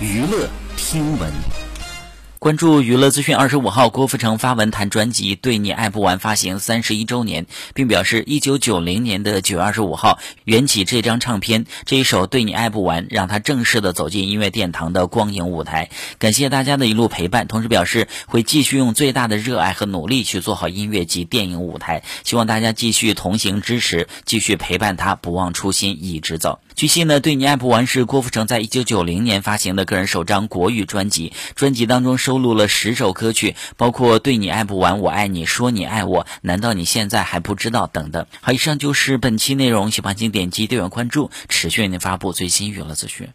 娱乐听闻。关注娱乐资讯。二十五号，郭富城发文谈专辑《对你爱不完》发行三十一周年，并表示，一九九零年的九月二十五号缘起这张唱片，这一首《对你爱不完》让他正式的走进音乐殿堂的光影舞台。感谢大家的一路陪伴，同时表示会继续用最大的热爱和努力去做好音乐及电影舞台。希望大家继续同行支持，继续陪伴他，不忘初心，一直走。据悉呢，《对你爱不完》是郭富城在一九九零年发行的个人首张国语专辑，专辑当中收。收录了十首歌曲，包括《对你爱不完》《我爱你》《说你爱我》，难道你现在还不知道？等等。好，以上就是本期内容，喜欢请点击订阅关注，持续为您发布最新娱乐资讯。